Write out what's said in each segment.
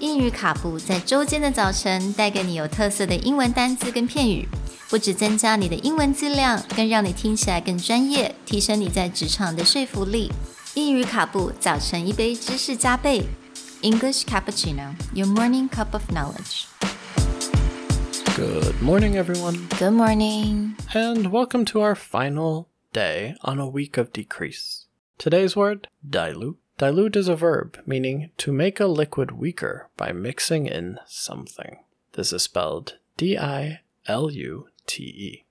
英语卡布在周间的早晨带给你有特色的英文单词跟片语，不只增加你的英文质量，更让你听起来更专业，提升你在职场的说服力。英语卡布早晨一杯知识加倍，English cappuccino, your morning cup of knowledge. Good morning, everyone, Good morning. and welcome to our final day on a week of decrease. Today's word, dilute. Dilute is a verb meaning to make a liquid weaker by mixing in something. This is spelled D I L U T E.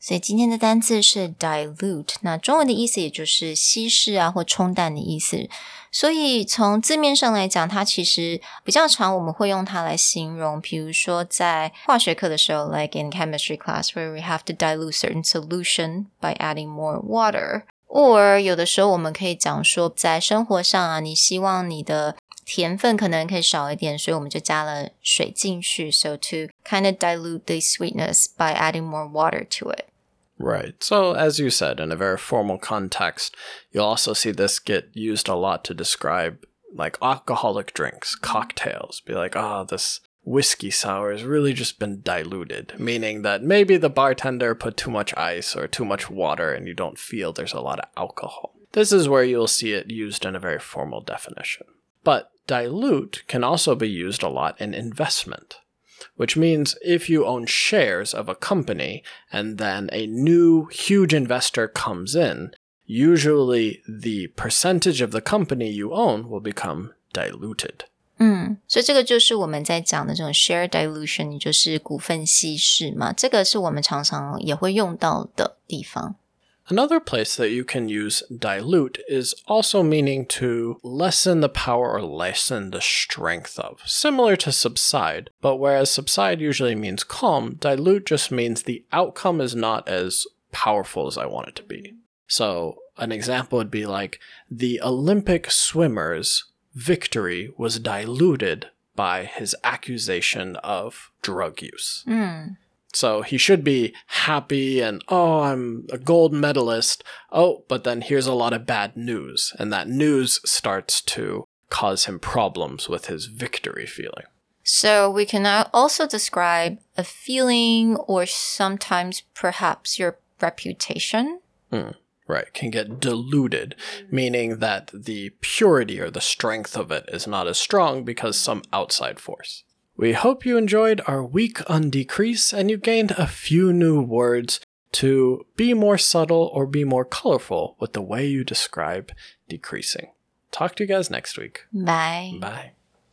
所以今天的单字是 dilute，那中文的意思也就是稀释啊或冲淡的意思。所以从字面上来讲，它其实比较常我们会用它来形容，比如说在化学课的时候，like in chemistry class where we have to dilute certain solution by adding more water。 or 有的时候我们可以讲说，在生活上啊，你希望你的甜分可能可以少一点，所以我们就加了水进去。So to kind of dilute the sweetness by adding more water to it. Right. So, as you said, in a very formal context, you'll also see this get used a lot to describe like alcoholic drinks, cocktails. Be like, ah, this whiskey sour has really just been diluted, meaning that maybe the bartender put too much ice or too much water and you don't feel there's a lot of alcohol. This is where you'll see it used in a very formal definition. But dilute can also be used a lot in investment which means if you own shares of a company and then a new huge investor comes in, usually the percentage of the company you own will become diluted. 嗯，所以这个就是我们在讲的这种 share dilution，也就是股份稀释嘛。这个是我们常常也会用到的地方。 Another place that you can use dilute is also meaning to lessen the power or lessen the strength of, similar to subside. But whereas subside usually means calm, dilute just means the outcome is not as powerful as I want it to be. So, an example would be like the Olympic swimmer's victory was diluted by his accusation of drug use. 嗯 So he should be happy and, oh, I'm a gold medalist. Oh, but then here's a lot of bad news. And that news starts to cause him problems with his victory feeling. So we can also describe a feeling or sometimes perhaps your reputation. Hmm. Right, can get diluted, meaning that the purity or the strength of it is not as strong because some outside force. We hope you enjoyed our week on decrease and you gained a few new words to be more subtle or be more colorful with the way you describe decreasing. Talk to you guys next week. Bye. Bye.